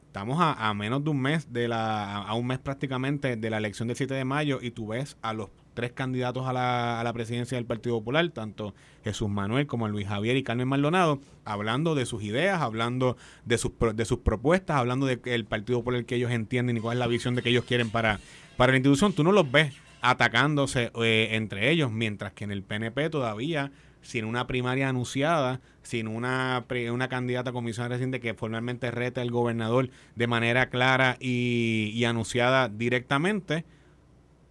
Estamos a, a menos de un mes de la, a un mes prácticamente de la elección del 7 de mayo y tú ves a los tres candidatos a la, a la presidencia del Partido Popular, tanto Jesús Manuel como Luis Javier y Carmen Maldonado, hablando de sus ideas, hablando de sus, de sus propuestas, hablando de que el Partido Popular que ellos entienden y cuál es la visión de que ellos quieren para, para la institución. Tú no los ves atacándose eh, entre ellos, mientras que en el PNP todavía, sin una primaria anunciada, sin una, una candidata a comisión reciente que formalmente reta al gobernador de manera clara y, y anunciada directamente,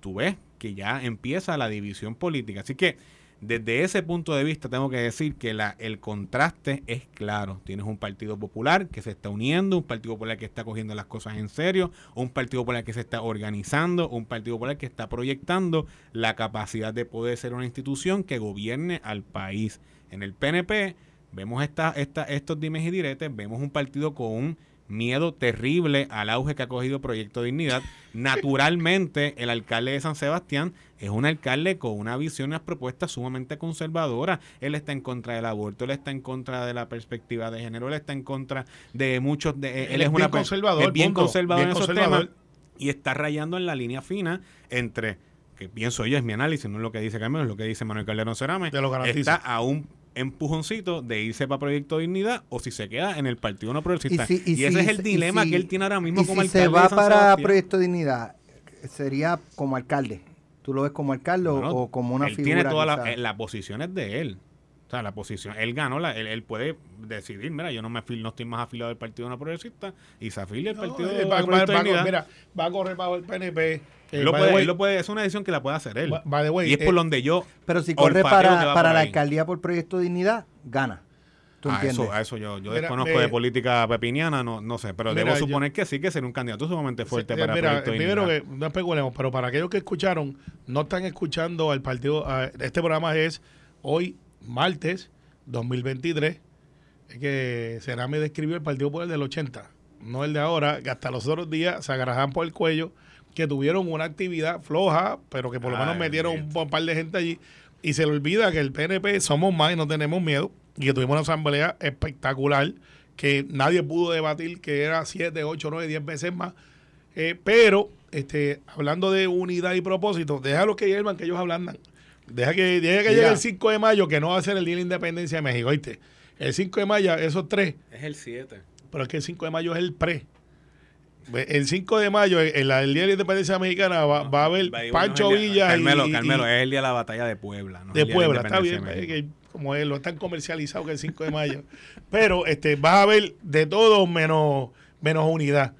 tú ves que ya empieza la división política. Así que desde ese punto de vista tengo que decir que el contraste es claro. Tienes un Partido Popular que se está uniendo, un Partido Popular que está cogiendo las cosas en serio, un Partido Popular que se está organizando, un Partido Popular que está proyectando la capacidad de poder ser una institución que gobierne al país. En el PNP vemos estos dimes y diretes, vemos un partido con miedo terrible al auge que ha cogido Proyecto Dignidad. Naturalmente, el alcalde de San Sebastián es un alcalde con una visión y unas propuestas sumamente conservadoras. Él está en contra del aborto, él está en contra de la perspectiva de género, él está en contra de muchos de... Él es una conservador, es bien punto. conservador Bien en esos conservador. temas y está rayando en la línea fina entre que pienso yo es mi análisis, no es lo que dice Carmen, es lo que dice Manuel Calderón Cerame. Te lo garantizo. Está a un empujoncito de irse para Proyecto Dignidad o si se queda en el Partido No Progresista. Y, si- y ese si- es el dilema si- que él tiene ahora mismo y como si alcalde. se va para Sebastián. Proyecto Dignidad, sería como alcalde. ¿Tú lo ves como alcalde o- Bueno, o como una él figura? tiene todas las las posiciones de él. O sea, la posición, él ganó, la, él, él puede decidir, mira, yo no me afil- no estoy más afiliado al Partido No Progresista y se afilia al No, Partido eh, al va, mira, va a correr bajo el PNP. eh, Él lo puede, way, él lo puede- es una decisión que la puede hacer él. Way, y es eh, por donde yo. Pero si corre para, para la alcaldía por Proyecto Dignidad, gana. ¿Tú a entiendes? eso, a eso yo, yo Mira, desconozco de política pepiniana, no, no sé, pero Mira, debo yo- suponer que sí, que sería un candidato sumamente fuerte Sí, para mira, Proyecto primero Dignidad. que no especulemos, pero para aquellos que escucharon, no están escuchando al partido. a- este programa es hoy, martes 2023, es que Cerame describió el Partido Popular del 80, no el de ahora, que hasta los otros días se agarrajan por el cuello, que tuvieron una actividad floja, pero que por lo menos metieron un par de gente allí. Y se le olvida que el PNP somos más y no tenemos miedo. Y que tuvimos una asamblea espectacular que nadie pudo debatir, que era 7, 8, 9, 10 veces más. Eh, pero, este, hablando de unidad y propósito, déjalo que hiervan, que ellos ablandan. Deja que, deja que llegue el 5 de mayo, que no va a ser el Día de la Independencia de México, ¿oíste? El 5 de mayo, esos tres, Es el 7. pero es que el 5 de mayo es el pre. El 5 de mayo, el, el Día de la Independencia Mexicana, va, va a haber Pancho Villa Carmelo, y, Carmelo, y- es el día de la batalla de Puebla. no es de Puebla, está bien, de eh, México. que como es, lo están comercializado que el 5 de mayo. Pero este vas a ver de todo menos, menos unidad.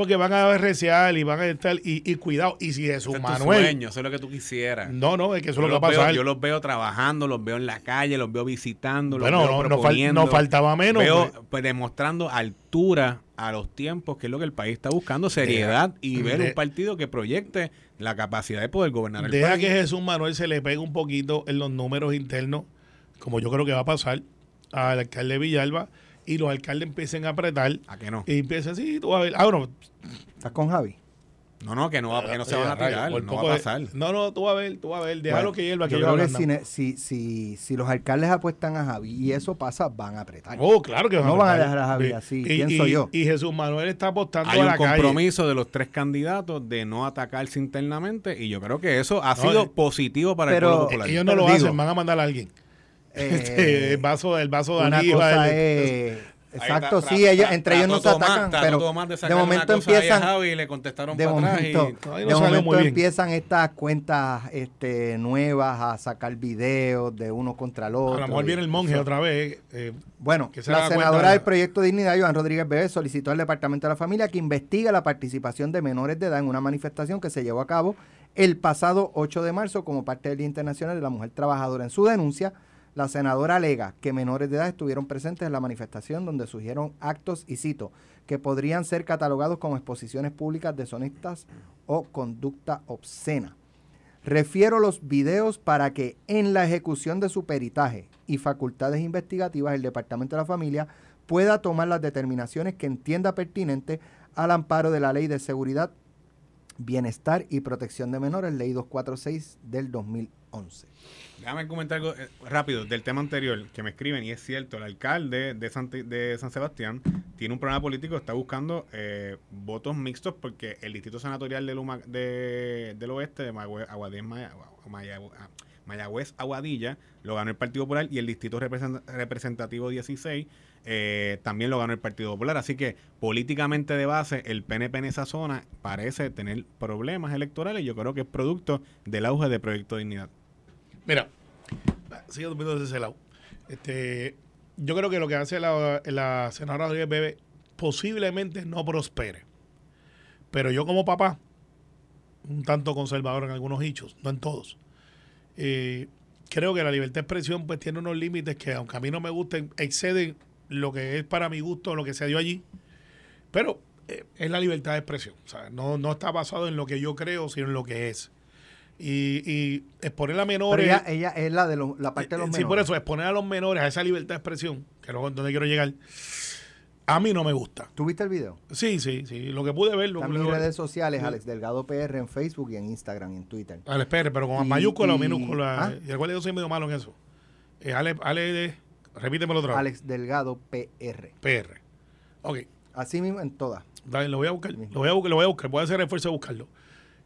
Porque van a ver recial y van a estar, y, y cuidado, y si Jesús Ese es tu Manuel. sueño, eso es lo que tú quisieras. No, no, es que eso Yo es lo que va a los veo- pasar. yo los veo trabajando, los veo en la calle, los veo visitando, los Bueno, veo no, no fal- proponiendo. no faltaba menos, Veo pues. pues, demostrando altura a los tiempos, que es lo que el país está buscando, seriedad y ver de- un partido que proyecte la capacidad de poder gobernar el Deja país. que Jesús Manuel se le pegue un poquito en los números internos, como yo creo que va a pasar al alcalde Villalba, y los alcaldes empiecen a apretar. ¿A que no? Y empiecen, sí, tú vas a ver. Ah, bueno, ¿Estás con Javi? No, no, que no, va- que no se van a tirar, no va a pasar. No, no, tú vas a ver, tú vas a ver. Déjalo Bueno, que hierva, que yo creo que si, si, si, si los alcaldes apuestan a Javi y eso pasa, van a apretar. Oh, claro que No van a dejar a Javi Sí. así, Y- pienso y- yo. Y Jesús Manuel está apostando Hay a la calle. compromiso de los tres candidatos de no atacarse internamente y yo creo que eso ha No, sido eh, positivo para pero- el pueblo popular. Ellos no lo digo, hacen, van a mandar a alguien. Eh, Este, el vaso, el vaso de Aníbal, es Exacto, sí, ellos, entre ellos no se atacan, pero de, momento empiezan y le contestaron de momento, de momento empiezan estas cuentas este, nuevas a sacar videos de uno contra el otro. A lo mejor viene el monje otra vez. Eh, bueno, la senadora del proyecto Dignidad, Joan Rodríguez Bebé, solicitó al Departamento de la Familia que investigue la participación de menores de edad en una manifestación que se llevó a cabo el pasado 8 de marzo como parte del Día Internacional de la Mujer Trabajadora. En su denuncia, la senadora alega que menores de edad estuvieron presentes en la manifestación donde surgieron actos, y cito, que podrían ser catalogados como exposiciones públicas deshonestas o conducta obscena. Refiero los videos para que en la ejecución de su peritaje y facultades investigativas el Departamento de la Familia pueda tomar las determinaciones que entienda pertinente al amparo de la Ley de Seguridad, Bienestar y Protección de Menores, Ley 246 del 2011. Déjame comentar algo eh, rápido del tema anterior que me escriben y es cierto, el alcalde de San, de Sebastián tiene un programa político, está buscando eh, votos mixtos porque el distrito senatorial del, de, del oeste de Mayagüez, Aguadilla lo ganó el Partido Popular y el distrito representativo 16 eh, también lo ganó el Partido Popular. Así que políticamente de base el PNP en esa zona parece tener problemas electorales yo creo que es producto del auge de Proyecto Dignidad. Mira, sigo durmiendo desde ese lado. Este, yo creo que lo que hace la, la senadora Rodríguez Bebe posiblemente no prospere. Pero yo como papá, un tanto conservador en algunos hechos, no en todos, eh, creo que la libertad de expresión pues tiene unos límites que aunque a mí no me gusten, exceden lo que es para mi gusto, lo que se dio allí. Pero eh, es la libertad de expresión. O sea, no, no está basado en lo que yo creo, sino en lo que es. Y, y exponer a menores. ella, ella, es la de la parte de los menores. Sí, por eso, exponer a los menores a esa libertad de expresión, que es donde quiero llegar. A mí no me gusta. ¿Tuviste el video? Sí, sí, sí. Lo que pude ver. También en redes sociales, Alex Delgado PR en Facebook y en Instagram y en Twitter. Alex PR, pero con mayúscula o minúscula. ¿Ah? Y recuerda yo soy medio malo en eso. Eh, Ale, Ale, repítemelo otra vez. Alex Delgado PR. PR. Ok. Así mismo en todas. Dale, lo voy a buscar. Lo voy a buscar, lo voy a buscar. Voy a hacer esfuerzo de buscarlo.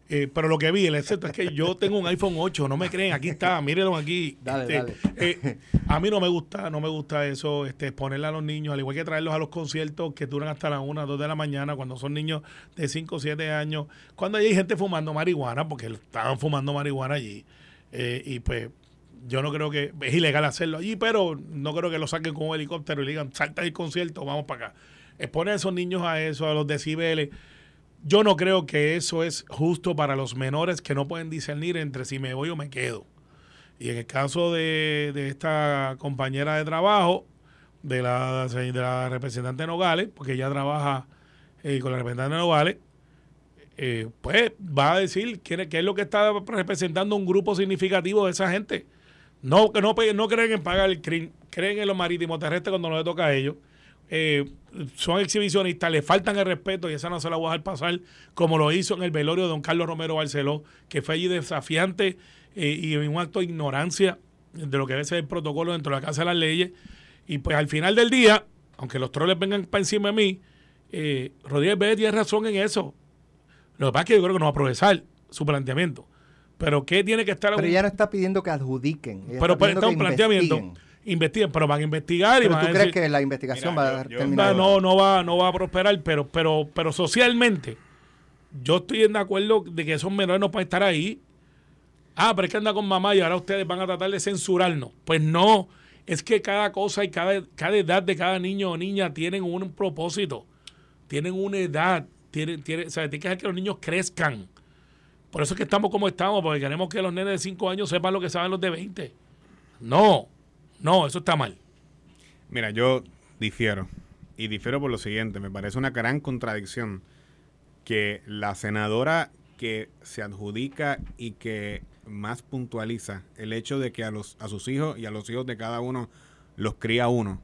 Eh, pero lo que vi, el excepto es que yo tengo un iPhone 8, no me creen, aquí está, mírenlo aquí. Dale, este, eh, a mí no me gusta, no me gusta eso, este, exponerle a los niños, al igual que traerlos a los conciertos que duran hasta las 1, 2 de la mañana, cuando son niños de 5 o 7 años, cuando hay gente fumando marihuana, porque estaban fumando marihuana allí, eh, y pues yo no creo que, es ilegal hacerlo allí, pero no creo que lo saquen con un helicóptero y le digan, salta del concierto, vamos para acá. Exponer a esos niños a eso, a los decibeles yo no creo que eso es justo para los menores que no pueden discernir entre si me voy o me quedo. Y en el caso de, esta compañera de trabajo, de la, de la representante Nogales, porque ella trabaja eh, con la representante Nogales, eh, pues va a decir qué, es lo que está representando un grupo significativo de esa gente. No, no, no creen en pagar el crimen, creen en los marítimos terrestres cuando no le toca a ellos eh, son exhibicionistas, le faltan el respeto y esa no se la voy a dejar pasar, como lo hizo en el velorio de don Carlos Romero Barceló, que fue allí desafiante eh, y en un acto de ignorancia de lo que debe ser el protocolo dentro de la Casa de las Leyes. Y pues al final del día, aunque los troles vengan para encima de mí, eh, Rodríguez Vélez tiene razón en eso. Lo que pasa es que yo creo que no va a progresar su planteamiento. Pero ¿qué tiene que estar? Pero ella no está pidiendo que adjudiquen. pero pues, está, un planteamiento investiguen, pero van a investigar y ¿Pero tú crees que la investigación va a terminar? No, no va, no va a prosperar, pero, pero, pero socialmente, yo estoy de acuerdo de que esos menores no pueden estar ahí. Ah, pero es que anda con mamá y ahora ustedes van a tratar de censurarnos. Pues no, es que cada cosa y cada, cada edad de cada niño o niña tienen un propósito, tienen una edad, tienen, tienen, o sea, tienen que dejar que los niños crezcan. Por eso es que estamos como estamos, porque queremos que los nenes de 5 años sepan lo que saben los de 20. No, no, eso está mal. Mira, yo difiero. Y difiero por lo siguiente. Me parece una gran contradicción que la senadora que se adjudica y que más puntualiza el hecho de que a, los, a sus hijos y a los hijos de cada uno los cría uno,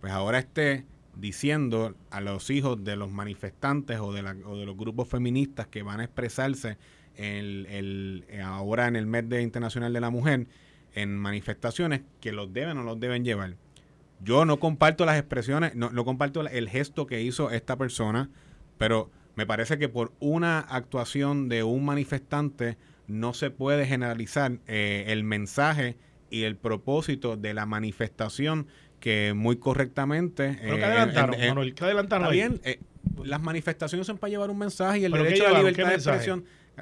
pues ahora esté diciendo a los hijos de los manifestantes o de, la, o de los grupos feministas que van a expresarse el, el, ahora en el mes de internacional de la mujer en manifestaciones que los deben o los deben llevar. Yo no comparto las expresiones, no, no comparto el gesto que hizo esta persona, pero me parece que por una actuación de un manifestante no se puede generalizar eh, el mensaje y el propósito de la manifestación que muy correctamente... Pero eh, que adelantaron, en- en- Manuel, que adelantaron ahí. bien, eh, las manifestaciones son para llevar un mensaje y el ¿Pero qué derecho a la libertad ¿Qué de mensaje?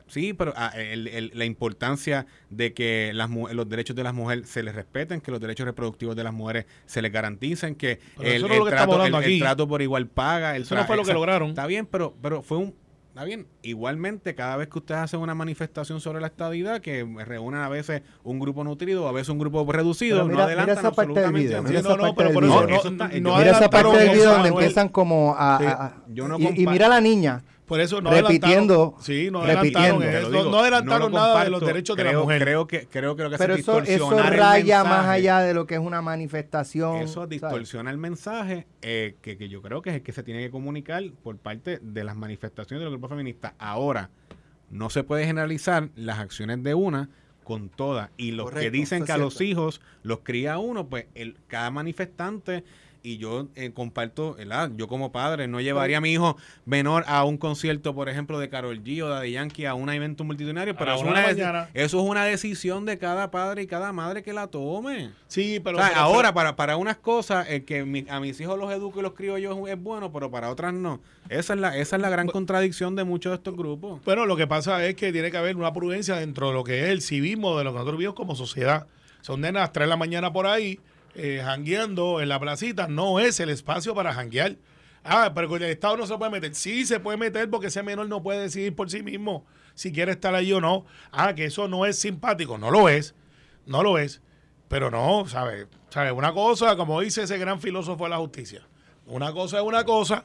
Sí, pero ah, el- el- la importancia de que las, los derechos de las mujeres se les respeten, que los derechos reproductivos de las mujeres se les garanticen, que el, no que trato, el- trato por igual paga. El Eso no fue lo que lograron. Está bien, pero, pero fue un... Está bien, igualmente cada vez que ustedes hacen una manifestación sobre la estadidad, que reúnen a veces un grupo nutrido, a veces un grupo reducido, Pero mira- no mira adelantan esa parte del absolutamente video, nada. mira Sí, esa no, no, pero por eso no, Eso está- no yo- Mira esa adelantaron parte del eso, video donde Manuel. empiezan como a... Yo no y- y, mira a la niña. Por eso no Repitiendo, adelantaron. Sí, no repitiendo. adelantaron, eso, digo, no adelantaron lo nada de los derechos de la mujer. Creo que, creo que lo que Pero hace es eso, eso distorsionar el raya más mensaje. allá de lo que es una manifestación. Eso ¿sabes? distorsiona el mensaje eh, que, que yo creo que es el que se tiene que comunicar por parte de las manifestaciones de los grupos feministas. Ahora, no se puede generalizar las acciones de una con todas. Y los que dicen eso que a los hijos los cría uno, pues el, cada manifestante, y yo eh, comparto, ¿verdad? yo como padre no llevaría a mi hijo menor a un concierto, por ejemplo, de Carol G o de Yankee, a un evento multitudinario, pero eso, una una eso es una decisión de cada padre y cada madre que la tome. Sí, pero, O sea, pero- ahora, para, para unas cosas, el que mi- a mis hijos los educo y los crío yo es bueno, pero para otras no. Esa es la, esa es la gran contradicción de muchos de estos grupos. Bueno, lo que pasa es que tiene que haber una prudencia dentro de lo que es el civismo de lo que nosotros vivimos como sociedad. Son nenas a las 3 de la mañana por ahí, eh, jangueando en la placita. No es el espacio para janguear. Ah, pero el Estado no se puede meter. Sí, se puede meter porque ese menor no puede decidir por sí mismo si quiere estar allí o no. Ah, que eso no es simpático. No lo es. No lo es. Pero no, ¿sabes? ¿Sabe? Una cosa, como dice ese gran filósofo de la justicia. Una cosa es una cosa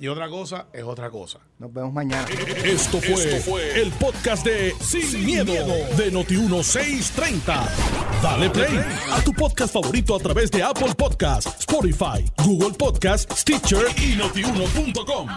y otra cosa es otra cosa. Nos vemos mañana. Esto fue, el podcast de Sin, miedo, de Noti1630. Dale play a tu podcast favorito a través de Apple Podcasts, Spotify, Google Podcasts, Stitcher y notiuno.com.